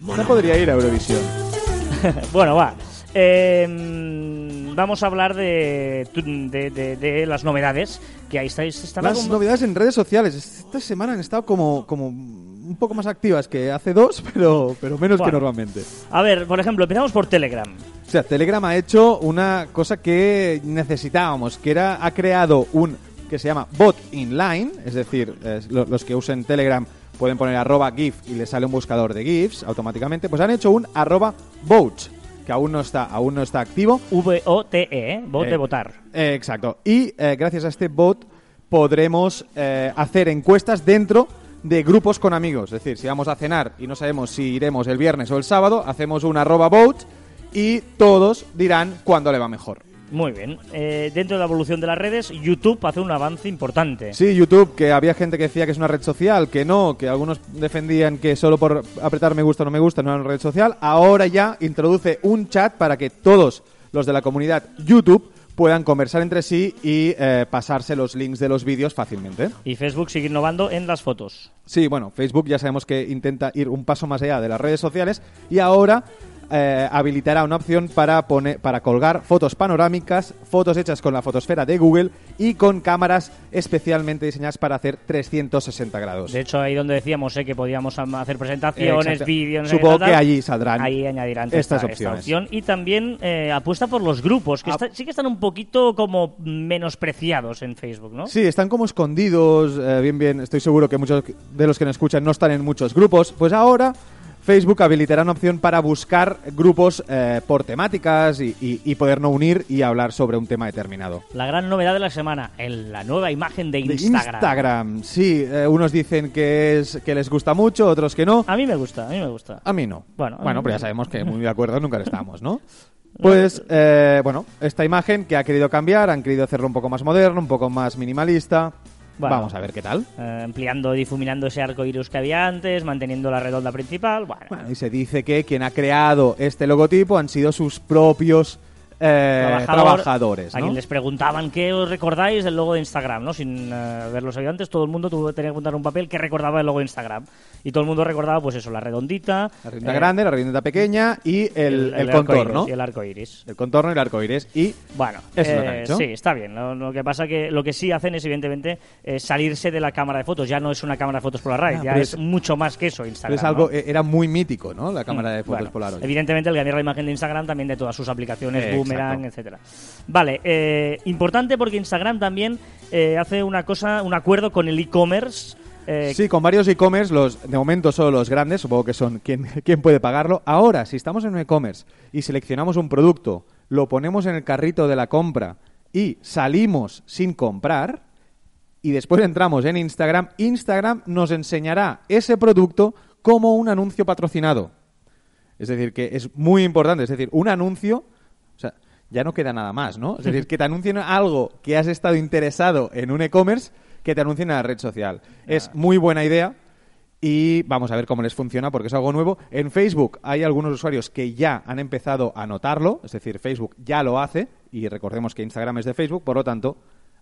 Speaker 2: No podría ir a Eurovisión.
Speaker 1: bueno, va. Eh, mm, vamos a hablar de, de, de- de las novedades que ahí estáis.
Speaker 2: Las
Speaker 1: como-
Speaker 2: novedades en redes sociales. Esta semana han estado como, como un poco más activas que hace dos, pero, pero menos que normalmente.
Speaker 1: A ver, por ejemplo, empezamos por Telegram.
Speaker 2: O sea, Telegram ha hecho una cosa que necesitábamos, que era, ha creado un que se llama bot inline, es decir, los que usen Telegram pueden poner arroba GIF y les sale un buscador de GIFs automáticamente, pues han hecho un arroba vote, que aún no está, aún no está activo,
Speaker 1: V-O-T-E, ¿eh? Bot
Speaker 2: Eh,
Speaker 1: de votar.
Speaker 2: Eh, exacto. Y eh, gracias a este bot podremos eh, hacer encuestas dentro de grupos con amigos. Es decir, si vamos a cenar y no sabemos si iremos el viernes o el sábado, hacemos un arroba vote y todos dirán cuándo le va mejor.
Speaker 1: Muy bien. Eh, dentro de la evolución de las redes, YouTube hace un avance importante.
Speaker 2: Sí, YouTube, que había gente que decía que es una red social, que no, que algunos defendían que solo por apretar me gusta o no me gusta no era una red social. Ahora ya introduce un chat para que todos los de la comunidad YouTube puedan conversar entre sí y eh, pasarse los links de los vídeos fácilmente.
Speaker 1: Y Facebook sigue innovando en las fotos.
Speaker 2: Sí, bueno, Facebook ya sabemos que intenta ir un paso más allá de las redes sociales y ahora eh, habilitará una opción para, poner, para colgar fotos panorámicas, fotos hechas con la fotosfera de Google y con cámaras especialmente diseñadas para hacer 360 grados.
Speaker 1: De hecho, ahí donde decíamos eh, que podíamos am- hacer presentaciones, vídeos...
Speaker 2: Supongo que allí saldrán
Speaker 1: Ahí añadirán
Speaker 2: estas
Speaker 1: esta, esta
Speaker 2: opciones.
Speaker 1: opción. Y también eh, apuesta por los grupos, que
Speaker 2: Ah.
Speaker 1: está- sí que están un poquito como menospreciados en Facebook, ¿no?
Speaker 2: Sí, están como escondidos, bien, bien, estoy seguro que muchos de los que nos escuchan no están en muchos grupos. Pues ahora Facebook habilitará una opción para buscar grupos eh, por temáticas y, y- y podernos unir y hablar sobre un tema determinado.
Speaker 1: La gran novedad de la semana, en la nueva imagen de
Speaker 2: De
Speaker 1: Instagram.
Speaker 2: Instagram, sí, eh, unos dicen que, es, que les gusta mucho, otros que no.
Speaker 1: A mí me gusta, a mí me gusta.
Speaker 2: A mí no.
Speaker 1: Bueno,
Speaker 2: bueno pero ya sabemos que muy de acuerdo nunca estamos, ¿no? Pues, eh, bueno, esta imagen que ha querido cambiar, han querido hacerlo un poco más moderno, un poco más minimalista.
Speaker 1: Bueno.
Speaker 2: Vamos a ver qué tal.
Speaker 1: Eh, ampliando, difuminando ese arco iris que había antes, manteniendo la redonda principal. Bueno,
Speaker 2: Bueno, y se dice que quien ha creado este logotipo han sido sus propios eh,
Speaker 1: trabajador,
Speaker 2: trabajadores.
Speaker 1: A
Speaker 2: ¿no?
Speaker 1: quien les preguntaban qué os recordáis del logo de Instagram, ¿no? Sin haberlo sabido antes, todo el mundo tuvo, tenía que apuntar un papel que recordaba el logo de Instagram. Y todo el mundo recordaba, pues eso, la redondita.
Speaker 2: La redonda
Speaker 1: eh,
Speaker 2: grande, la redonda pequeña y el, el,
Speaker 1: arco
Speaker 2: contorno.
Speaker 1: iris Y el arco iris.
Speaker 2: El contorno y el arco iris. Y
Speaker 1: Bueno,
Speaker 2: Eso es lo que
Speaker 1: eh,
Speaker 2: han hecho.
Speaker 1: sí, está bien. Lo, lo que pasa que lo que sí hacen es, evidentemente, eh, salirse de la cámara de fotos. Ya no es una cámara de fotos Polaroid,
Speaker 2: Ah,
Speaker 1: ya es,
Speaker 2: es-
Speaker 1: mucho más que eso Instagram.
Speaker 2: es algo,
Speaker 1: ¿no?
Speaker 2: era muy mítico, ¿no? La cámara de fotos
Speaker 1: Bueno,
Speaker 2: Polaroid.
Speaker 1: Evidentemente, el cambiar la imagen de Instagram también de todas sus aplicaciones,
Speaker 2: Eh,
Speaker 1: Boomerang, etcétera. Vale, eh, importante porque Instagram también eh, hace una cosa, un acuerdo con el e-commerce. eh,
Speaker 2: Sí, con varios e-commerce, los de momento solo los grandes, supongo que son quien, quien puede pagarlo. Ahora, si estamos en un e-commerce y seleccionamos un producto, lo ponemos en el carrito de la compra y salimos sin comprar, y después entramos en Instagram, Instagram nos enseñará ese producto como un anuncio patrocinado. Es decir, que es muy importante. Es decir, un anuncio, o sea, ya no queda nada más, ¿no? Es decir, que te anuncien algo que has estado interesado en un e-commerce, que te anuncien en la red social. Es muy buena idea y vamos a ver cómo les funciona porque es algo nuevo. En Facebook hay algunos usuarios que ya han empezado a notarlo, es decir, Facebook ya lo hace y recordemos que Instagram es de Facebook, por lo tanto,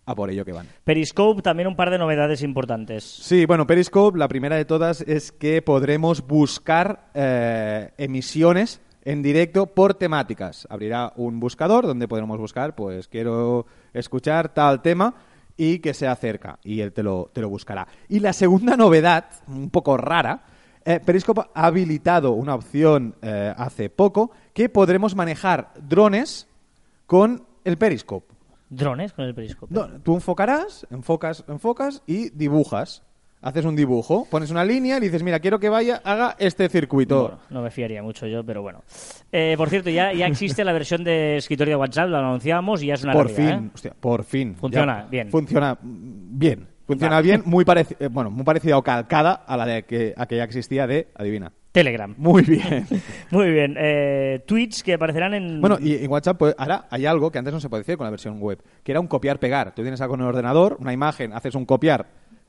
Speaker 2: a por ello que van.
Speaker 1: Periscope también un par de novedades importantes.
Speaker 2: Sí, bueno, Periscope, la primera de todas es que podremos buscar eh, emisiones en directo por temáticas. Abrirá un buscador donde podremos buscar, pues quiero escuchar tal tema y que sea cerca y él te lo, te lo buscará. Y la segunda novedad, un poco rara, eh, Periscope ha habilitado una opción eh, hace poco que podremos manejar drones con el Periscope.
Speaker 1: Drones con el Periscope.
Speaker 2: No, tú enfocarás, enfocas, enfocas y dibujas. Haces un dibujo, pones una línea y dices, mira, quiero que vaya, haga este circuito.
Speaker 1: Bueno, no me fiaría mucho yo, pero bueno. Eh, por cierto, ya, ya existe la versión de escritorio de WhatsApp, lo anunciamos y ya es una
Speaker 2: por
Speaker 1: realidad,
Speaker 2: fin,
Speaker 1: ¿eh?
Speaker 2: hostia, por fin.
Speaker 1: Funciona
Speaker 2: Ya,
Speaker 1: bien.
Speaker 2: Funciona bien. Funciona bien, muy pareci- eh, bueno, muy parecida o calcada a la de que, a que ya existía de, adivina.
Speaker 1: Telegram.
Speaker 2: Muy bien.
Speaker 1: Muy bien. Eh, tweets que aparecerán en...
Speaker 2: Bueno, y en WhatsApp pues, ahora hay algo que antes no se podía hacer con la versión web, que era un copiar-pegar. Tú tienes algo en el ordenador, una imagen, haces un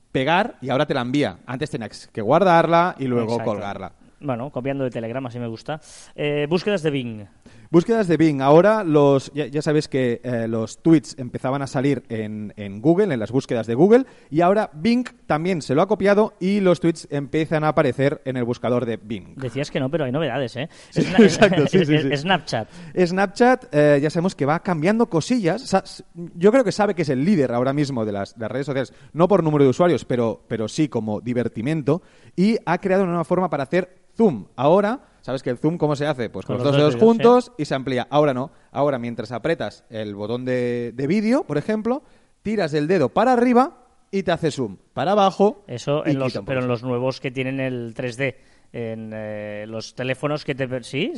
Speaker 2: copiar-pegar y ahora te la envía. Antes tenías que guardarla y luego
Speaker 1: Exacto.
Speaker 2: colgarla.
Speaker 1: Bueno, copiando de Telegram, así me gusta. Eh, búsquedas de Bing.
Speaker 2: Búsquedas de Bing. Ahora los ya, ya sabes que eh, los tweets empezaban a salir en, en Google, en las búsquedas de Google, y ahora Bing también se lo ha copiado y los tweets empiezan a aparecer en el buscador de Bing.
Speaker 1: Decías que no, pero hay novedades, ¿eh?
Speaker 2: Sí, exacto, sí,
Speaker 1: es-
Speaker 2: sí.
Speaker 1: es Snapchat.
Speaker 2: Snapchat, eh, ya sabemos que va cambiando cosillas. Yo creo que sabe que es el líder ahora mismo de las, de las redes sociales, no por número de usuarios, pero, pero sí como divertimento, y ha creado una nueva forma para hacer zoom. Ahora, ¿sabes que el zoom cómo se hace? Pues con,
Speaker 1: Con
Speaker 2: los dos
Speaker 1: dos
Speaker 2: dedos
Speaker 1: dedos,
Speaker 2: juntos y se amplía. Ahora no. Ahora, mientras apretas el botón de, de vídeo, por ejemplo, tiras el dedo para arriba y te hace zoom. Para abajo.
Speaker 1: Eso, en los, pero en los nuevos que tienen el 3D. En eh, los teléfonos que te... ¿Sí?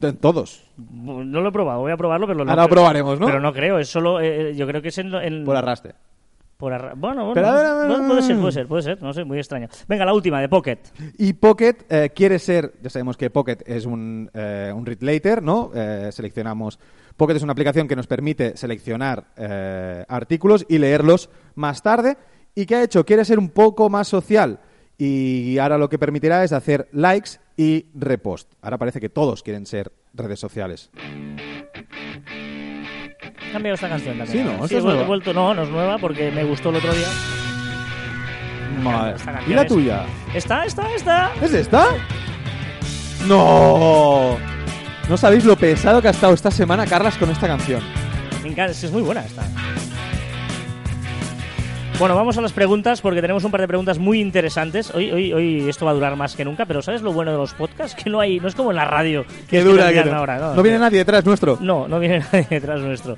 Speaker 2: En todos.
Speaker 1: No lo he probado, voy a probarlo, pero no
Speaker 2: Ahora lo probaremos, ¿no?
Speaker 1: Pero no creo, es solo... eh, yo creo que es en-
Speaker 2: Por arrastre.
Speaker 1: Por arra- bueno, bueno,
Speaker 2: Pero, a ver, a ver,
Speaker 1: bueno,
Speaker 2: a
Speaker 1: puede ser, puede ser, puede ser, no sé, muy extraño. Venga, la última, de Pocket.
Speaker 2: Y Pocket eh, quiere ser, ya sabemos que Pocket es un, eh, un read later, ¿no? Eh, seleccionamos. Pocket es una aplicación que nos permite seleccionar artículos y leerlos más tarde. ¿Y qué ha hecho? Quiere ser un poco más social. Y ahora lo que permitirá es hacer likes y repost. Ahora parece que todos quieren ser redes sociales.
Speaker 1: Cambiado esta canción también.
Speaker 2: Sí, ¿no?
Speaker 1: Sí,
Speaker 2: ¿Esta es nueva?
Speaker 1: vuelto, no, no es nueva porque me gustó el otro día.
Speaker 2: Madre.
Speaker 1: Esta
Speaker 2: ¿Y la
Speaker 1: es-
Speaker 2: tuya?
Speaker 1: Está, está, está.
Speaker 2: ¿Es esta? ¡No! No sabéis lo pesado que ha estado esta semana Carlas con esta canción.
Speaker 1: Me encanta, es muy buena esta. Bueno, vamos a las preguntas porque tenemos un par de preguntas muy interesantes. Hoy, hoy, hoy esto va a durar más que nunca, pero ¿sabes lo bueno de los podcasts? Que no hay, no es como en la radio.
Speaker 2: Que dura, que no.
Speaker 1: ahora, ¿no?
Speaker 2: No viene nadie detrás nuestro.
Speaker 1: No, no viene nadie detrás nuestro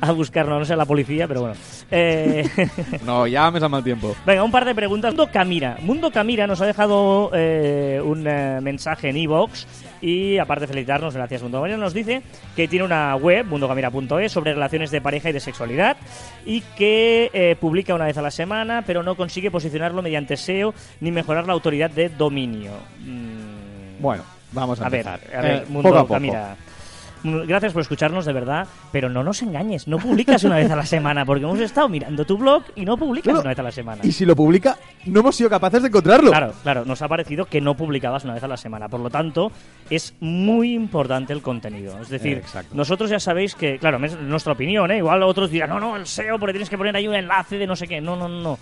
Speaker 1: a buscarnos, no sé la policía, pero bueno. Eh,
Speaker 2: No, ya me da mal tiempo.
Speaker 1: Venga, un par de preguntas. Mundo Camira. Mundo Camira nos ha dejado eh, un eh, mensaje en iVoox y aparte de felicitarnos, gracias Mundo Camira, nos dice que tiene una web, mundocamira.es, sobre relaciones de pareja y de sexualidad y que eh, publica una vez a la semana, pero no consigue posicionarlo mediante SEO ni mejorar la autoridad de dominio. Mm,
Speaker 2: Bueno, vamos a,
Speaker 1: a ver,
Speaker 2: empezar.
Speaker 1: a ver, Mundo
Speaker 2: poco a poco.
Speaker 1: Camira. Gracias por escucharnos de verdad, pero no nos engañes, no publicas una vez a la semana, porque hemos estado mirando tu blog y no publicas
Speaker 2: No,
Speaker 1: una vez a la semana.
Speaker 2: Y si lo publica, no hemos sido capaces de encontrarlo.
Speaker 1: Claro, claro, nos ha parecido que no publicabas una vez a la semana. Por lo tanto, es muy importante el contenido. Es decir,
Speaker 2: exacto.
Speaker 1: nosotros ya sabéis que, claro, es nuestra opinión, ¿eh? Igual otros dirán, no, no, el SEO, porque tienes que poner ahí un enlace de no sé qué. No, no, no, no.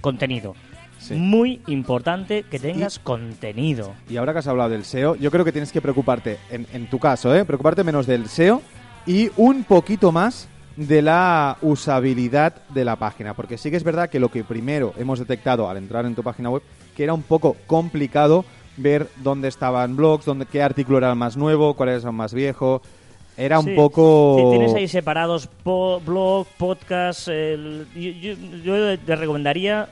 Speaker 1: Contenido.
Speaker 2: Sí.
Speaker 1: Muy importante que tengas contenido.
Speaker 2: Y ahora que has hablado del SEO, yo creo que tienes que preocuparte, en, en tu caso, ¿eh? preocuparte menos del SEO y un poquito más de la usabilidad de la página. Porque sí que es verdad que lo que primero hemos detectado al entrar en tu página web, que era un poco complicado ver dónde estaban blogs, dónde, qué artículo era el más nuevo, cuál era el más viejo. Era un poco...
Speaker 1: tienes ahí separados po- blog, podcast. el- yo, yo- yo te recomendaría,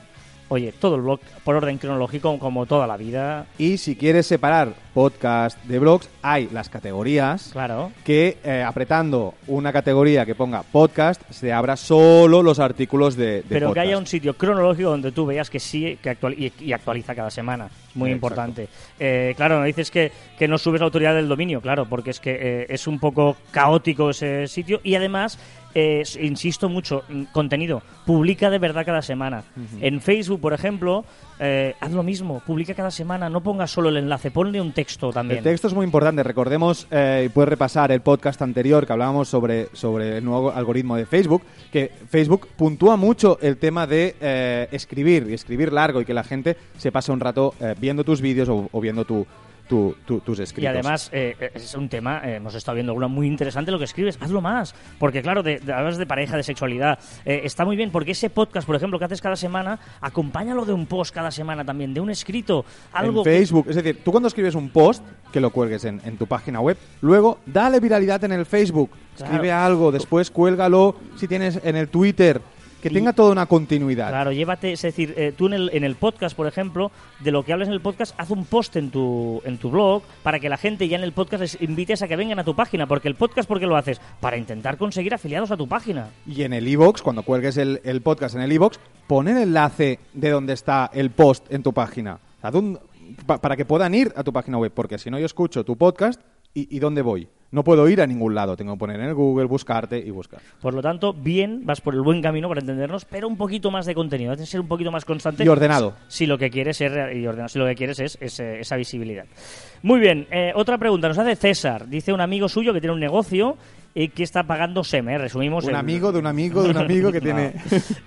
Speaker 1: oye, todo el blog por orden cronológico, como toda la vida.
Speaker 2: Y si quieres separar podcast de blogs, hay las categorías
Speaker 1: Claro.
Speaker 2: que eh, apretando una categoría que ponga podcast se abra solo los artículos de, de
Speaker 1: pero que haya un sitio cronológico donde tú veas que sí que actual, y, y actualiza cada semana. Es muy importante. Eh, claro, me dices que, que no subes la autoridad del dominio, claro, porque es que eh, es un poco caótico ese sitio. Y además, eh, insisto mucho, mm, contenido, publica de verdad cada semana. En Facebook, por ejemplo, eh, haz lo mismo, publica cada semana, no pongas solo el enlace, ponle un texto también.
Speaker 2: El texto es muy importante. Recordemos, eh, puedes repasar el podcast anterior que hablábamos sobre, sobre el nuevo algoritmo de Facebook, que Facebook puntúa mucho el tema de eh, escribir y escribir largo y que la gente se pase un rato eh, viendo tus vídeos o, o viendo tu, tu- tu- tus escritos.
Speaker 1: Y además eh, es un tema, eh, hemos estado viendo alguna muy interesante lo que escribes, hazlo más, porque claro, de, de- hablas de pareja, de sexualidad, eh, está muy bien, porque ese podcast, por ejemplo, que haces cada semana, acompáñalo de un post cada semana también, de un escrito, algo
Speaker 2: en
Speaker 1: que-
Speaker 2: Facebook. Es decir, tú cuando escribes un post, que lo cuelgues en, en tu página web, luego dale viralidad en el Facebook.
Speaker 1: Claro.
Speaker 2: Escribe algo, después cuélgalo si tienes en el Twitter. Que
Speaker 1: Y-
Speaker 2: tenga toda una continuidad.
Speaker 1: Claro, llévate, es decir, eh, tú en el, en el podcast, por ejemplo, de lo que hables en el podcast, haz un post en tu, en tu blog para que la gente ya en el podcast les invites a que vengan a tu página, porque el podcast, ¿por qué lo haces? Para intentar conseguir afiliados a tu página.
Speaker 2: Y en el iBox, cuando cuelgues el, el podcast en el iBox, pon el enlace de donde está el post en tu página. Haz un- pa- para que puedan ir a tu página web, porque si no yo escucho tu podcast, ¿y, y dónde voy? No puedo ir a ningún lado, tengo que poner en el Google, buscarte y buscar.
Speaker 1: Por lo tanto, bien, vas por el buen camino para entendernos, pero un poquito más de contenido, has de ser un poquito más constante.
Speaker 2: Y ordenado.
Speaker 1: Si lo que quieres es, y ordenado, si lo que quieres es, es, eh, esa visibilidad. Muy bien, eh, otra pregunta nos hace César. Dice un amigo suyo que tiene un negocio y que está pagando SEM, ¿eh? resumimos.
Speaker 2: Un
Speaker 1: el-
Speaker 2: amigo de un amigo de un amigo que tiene...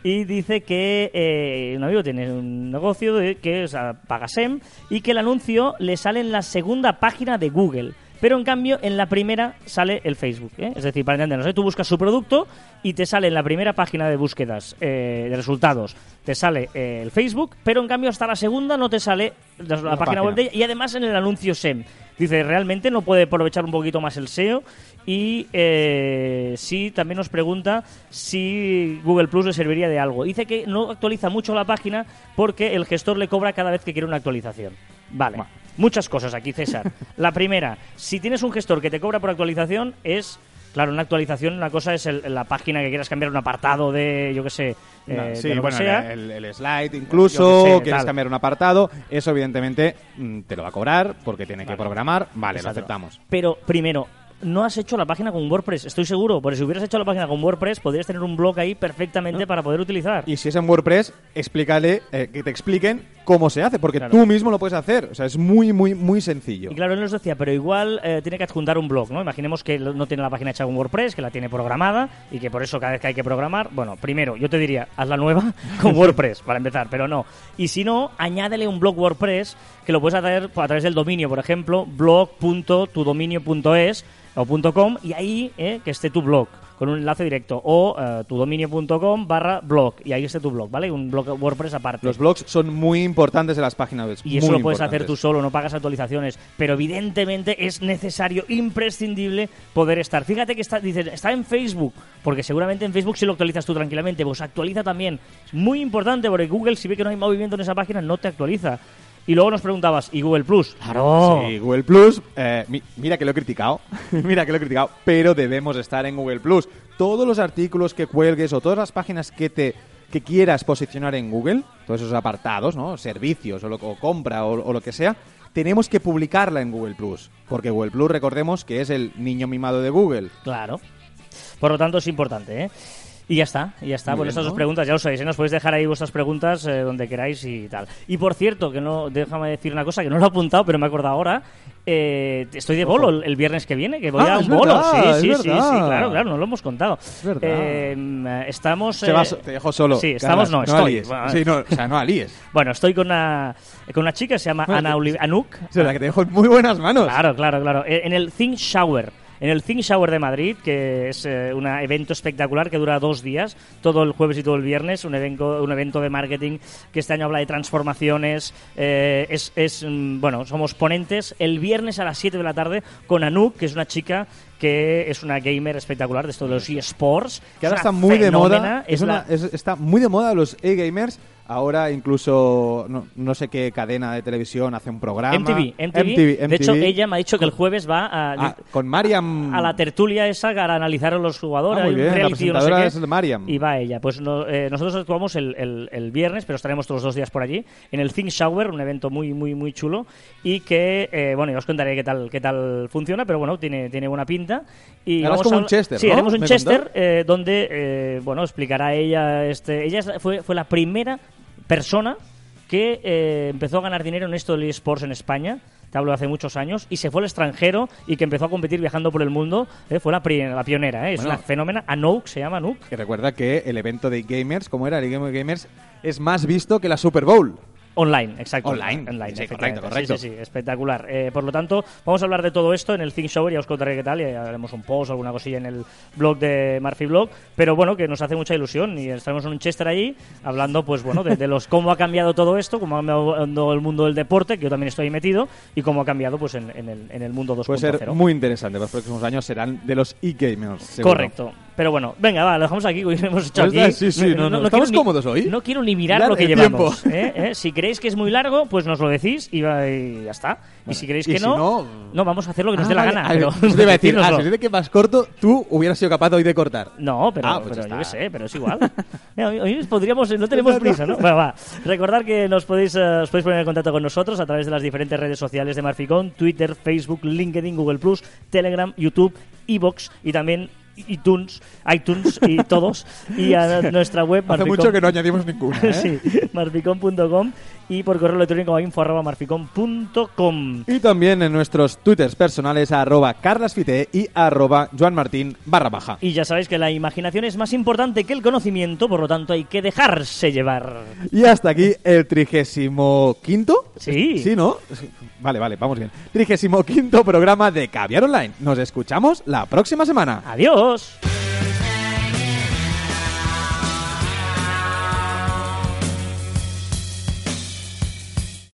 Speaker 1: Y dice que eh, un amigo tiene un negocio que o sea, paga SEM y que el anuncio le sale en la segunda página de Google. Pero en cambio, en la primera sale el Facebook. ¿eh? Es decir, para entendernos, ¿eh? tú buscas su producto y te sale en la primera página de búsquedas eh, de resultados, te sale eh, el Facebook, pero en cambio hasta la segunda no te sale la, la
Speaker 2: La
Speaker 1: página web
Speaker 2: página.
Speaker 1: de ella y además en el anuncio SEM. Dice, realmente no puede aprovechar un poquito más el SEO y eh, sí, también nos pregunta si Google Plus le serviría de algo. Dice que no actualiza mucho la página porque el gestor le cobra cada vez que quiere una actualización. Vale. Muchas cosas aquí, César. La primera, si tienes un gestor que te cobra por actualización, es Claro, una actualización, una cosa es el- la página que quieras cambiar un apartado de, yo qué sé,
Speaker 2: No,
Speaker 1: eh,
Speaker 2: sí,
Speaker 1: de lo
Speaker 2: bueno,
Speaker 1: que sea.
Speaker 2: el, el slide incluso,
Speaker 1: Yo qué sé,
Speaker 2: quieres
Speaker 1: tal.
Speaker 2: cambiar un apartado, eso evidentemente mm, te lo va a cobrar porque tiene que programar, vale,
Speaker 1: Exacto.
Speaker 2: lo aceptamos.
Speaker 1: Pero primero, no has hecho la página con WordPress, estoy seguro, porque si hubieras hecho la página con WordPress, podrías tener un blog ahí perfectamente para poder utilizar.
Speaker 2: Y si es en WordPress, explícale, eh, que te expliquen cómo se hace, porque
Speaker 1: Claro.
Speaker 2: tú mismo lo puedes hacer, o sea, es muy, muy, muy sencillo.
Speaker 1: Y claro, él nos decía, pero igual eh, tiene que adjuntar un blog, ¿no? Imaginemos que no tiene la página hecha con WordPress, que la tiene programada y que por eso cada vez que hay que programar, bueno, primero, yo te diría, haz la nueva con WordPress para empezar, pero no. Y si no, añádele un blog WordPress que lo puedes hacer a través del dominio, por ejemplo, blog.tudominio.es o .com y ahí eh, que esté tu blog con un enlace directo o eh, tudominio.com barra blog y ahí esté tu blog, ¿vale? Un blog WordPress aparte.
Speaker 2: Los blogs son muy importantes en las páginas web.
Speaker 1: Y eso lo puedes hacer tú solo, no pagas actualizaciones. Pero evidentemente es necesario, imprescindible, poder estar. Fíjate que está, dices, está en Facebook, porque seguramente en Facebook sí lo actualizas tú tranquilamente, pues actualiza también. Es muy importante porque Google, si ve que no hay movimiento en esa página, no te actualiza. Y luego nos preguntabas, ¿y Google Plus? ¡Claro!
Speaker 2: Sí, Google Plus, eh, mi- mira que lo he criticado, mira que lo he criticado, pero debemos estar en Google Plus. Todos los artículos que cuelgues o todas las páginas que te que quieras posicionar en Google, todos esos apartados, ¿no? Servicios o, lo- o compra o, o lo que sea, tenemos que publicarla en Google Plus, porque Google Plus recordemos que es el niño mimado de Google.
Speaker 1: Claro. Por lo tanto, es importante, ¿eh? Y ya está, y ya está.
Speaker 2: Muy
Speaker 1: Bueno,
Speaker 2: bien,
Speaker 1: estas
Speaker 2: ¿no?
Speaker 1: dos preguntas, ya lo sabéis, ¿eh? nos podéis dejar ahí vuestras preguntas eh, donde queráis y tal. Y por cierto, que no, déjame decir una cosa que no lo he apuntado, pero me he acordado ahora. Eh, estoy de bolo el, el viernes que viene, que voy
Speaker 2: Ah,
Speaker 1: a un
Speaker 2: es
Speaker 1: bolo.
Speaker 2: verdad,
Speaker 1: sí,
Speaker 2: es
Speaker 1: sí, sí, claro, claro, no lo hemos contado.
Speaker 2: verdad.
Speaker 1: Eh, estamos.
Speaker 2: Te dejo solo.
Speaker 1: Sí, estamos,
Speaker 2: Carlas,
Speaker 1: no, estoy. Bueno,
Speaker 2: Sí, no, o sea, no alíes.
Speaker 1: Bueno, estoy con una, con una chica, se llama
Speaker 2: Bueno,
Speaker 1: Ana Anuk.
Speaker 2: Es verdad que te dejo en muy buenas manos.
Speaker 1: Claro, claro, claro. En el Think Shower. En el Think Shower de Madrid, que es eh, un evento espectacular que dura dos días, todo el jueves y todo el viernes, un evento, un evento de marketing que este año habla de transformaciones. eh, es, es, mm, bueno, somos ponentes el viernes a las 7 de la tarde con Anouk, que es una chica que es una gamer espectacular de esto de los eSports.
Speaker 2: Que ahora
Speaker 1: Es
Speaker 2: está muy de
Speaker 1: fenómena,
Speaker 2: moda.
Speaker 1: Es
Speaker 2: Es una-
Speaker 1: la-
Speaker 2: es- está muy de moda los e-gamers. Ahora incluso no, no sé qué cadena de televisión hace un programa.
Speaker 1: MTV, MTV. De hecho,
Speaker 2: MTV.
Speaker 1: ella me ha dicho que el jueves va a,
Speaker 2: Ah, con Mariam.
Speaker 1: a la tertulia esa para analizar a los jugadores.
Speaker 2: Ah, muy bien, la
Speaker 1: reality no sé qué,
Speaker 2: es Mariam.
Speaker 1: Y va ella. Pues no- eh, nosotros actuamos el, el- el viernes, pero estaremos todos los dos días por allí, en el Think Shower, un evento muy, muy, muy chulo. Y que, eh, bueno, ya os contaré qué tal, qué tal funciona, pero bueno, tiene, tiene buena pinta. Y vamos
Speaker 2: como
Speaker 1: a
Speaker 2: un Chester,
Speaker 1: Sí,
Speaker 2: ¿no?
Speaker 1: haremos un Chester eh, donde, eh, bueno, explicará ella. Este, ella fue, fue la primera persona que eh, empezó a ganar dinero en esto del eSports en España, te hablo de hace muchos años, y se fue al extranjero y que empezó a competir viajando por el mundo, eh, fue la, la pionera, eh, es
Speaker 2: Bueno.
Speaker 1: una fenómena, Anouk se llama Anouk.
Speaker 2: Que recuerda que el evento de gamers, como era el Game of Gamers, es más visto que la Super Bowl.
Speaker 1: Online, exacto.
Speaker 2: Online.
Speaker 1: Online,
Speaker 2: Sí, correcto, correcto.
Speaker 1: Sí, sí, sí, espectacular. Eh, por lo tanto, vamos a hablar de todo esto en el Think Shower, ya os contaré qué tal, y haremos un post o alguna cosilla en el blog de Murphy Blog, pero bueno, que nos hace mucha ilusión y estaremos en un Chester allí hablando, pues bueno, de, de los cómo ha cambiado todo esto, cómo ha cambiado el mundo del deporte, que yo también estoy ahí metido, y cómo ha cambiado pues en, en el, en el mundo 2.0.
Speaker 2: Puede ser muy interesante. Los próximos años serán de los e-gamers.
Speaker 1: Correcto. Pero bueno, venga, va, lo dejamos aquí, que hemos hecho
Speaker 2: Pues
Speaker 1: aquí.
Speaker 2: sí, sí, no, no. ¿Estamos
Speaker 1: quiero ni-
Speaker 2: cómodos hoy?
Speaker 1: No quiero ni mirar
Speaker 2: Mirar
Speaker 1: lo que
Speaker 2: el
Speaker 1: llevamos. ¿eh? ¿eh? Si creéis que es muy largo, pues nos lo decís y, va- y ya está. y si creéis
Speaker 2: y
Speaker 1: que
Speaker 2: si
Speaker 1: no,
Speaker 2: no-
Speaker 1: no, vamos a hacer lo que nos
Speaker 2: Ah,
Speaker 1: dé la
Speaker 2: vale.
Speaker 1: gana.
Speaker 2: A ver,
Speaker 1: pero
Speaker 2: te iba a decir, ah,
Speaker 1: decírnoslo.
Speaker 2: si dice que más corto, tú hubieras sido capaz hoy de cortar.
Speaker 1: No, pero,
Speaker 2: Ah, pues
Speaker 1: pero
Speaker 2: ya
Speaker 1: yo qué
Speaker 2: está.
Speaker 1: sé, pero es igual. Mira, hoy, hoy podríamos, no tenemos prisa, ¿no? Bueno, va. Recordar que nos podéis, eh, os podéis poner en contacto con nosotros a través de las diferentes redes sociales de Marficón, Twitter, Facebook, LinkedIn, Google Plus, Telegram, YouTube, Evox y también iTunes, iTunes y todos. Y a nuestra web
Speaker 2: Hace mucho que no añadimos ninguna. ¿eh?
Speaker 1: sí, y por correo electrónico a info arroba marficón.com.
Speaker 2: Y también en nuestros twitters personales arroba carlasfite y arroba joanmartin barra baja.
Speaker 1: Y ya sabéis que la imaginación es más importante que el conocimiento, por lo tanto hay que dejarse llevar.
Speaker 2: Y hasta aquí el trigésimo quinto.
Speaker 1: Sí.
Speaker 2: Sí, ¿no? Vale, vale, vamos bien. Trigésimo quinto programa de Caviar Online. Nos escuchamos la próxima semana.
Speaker 1: Adiós.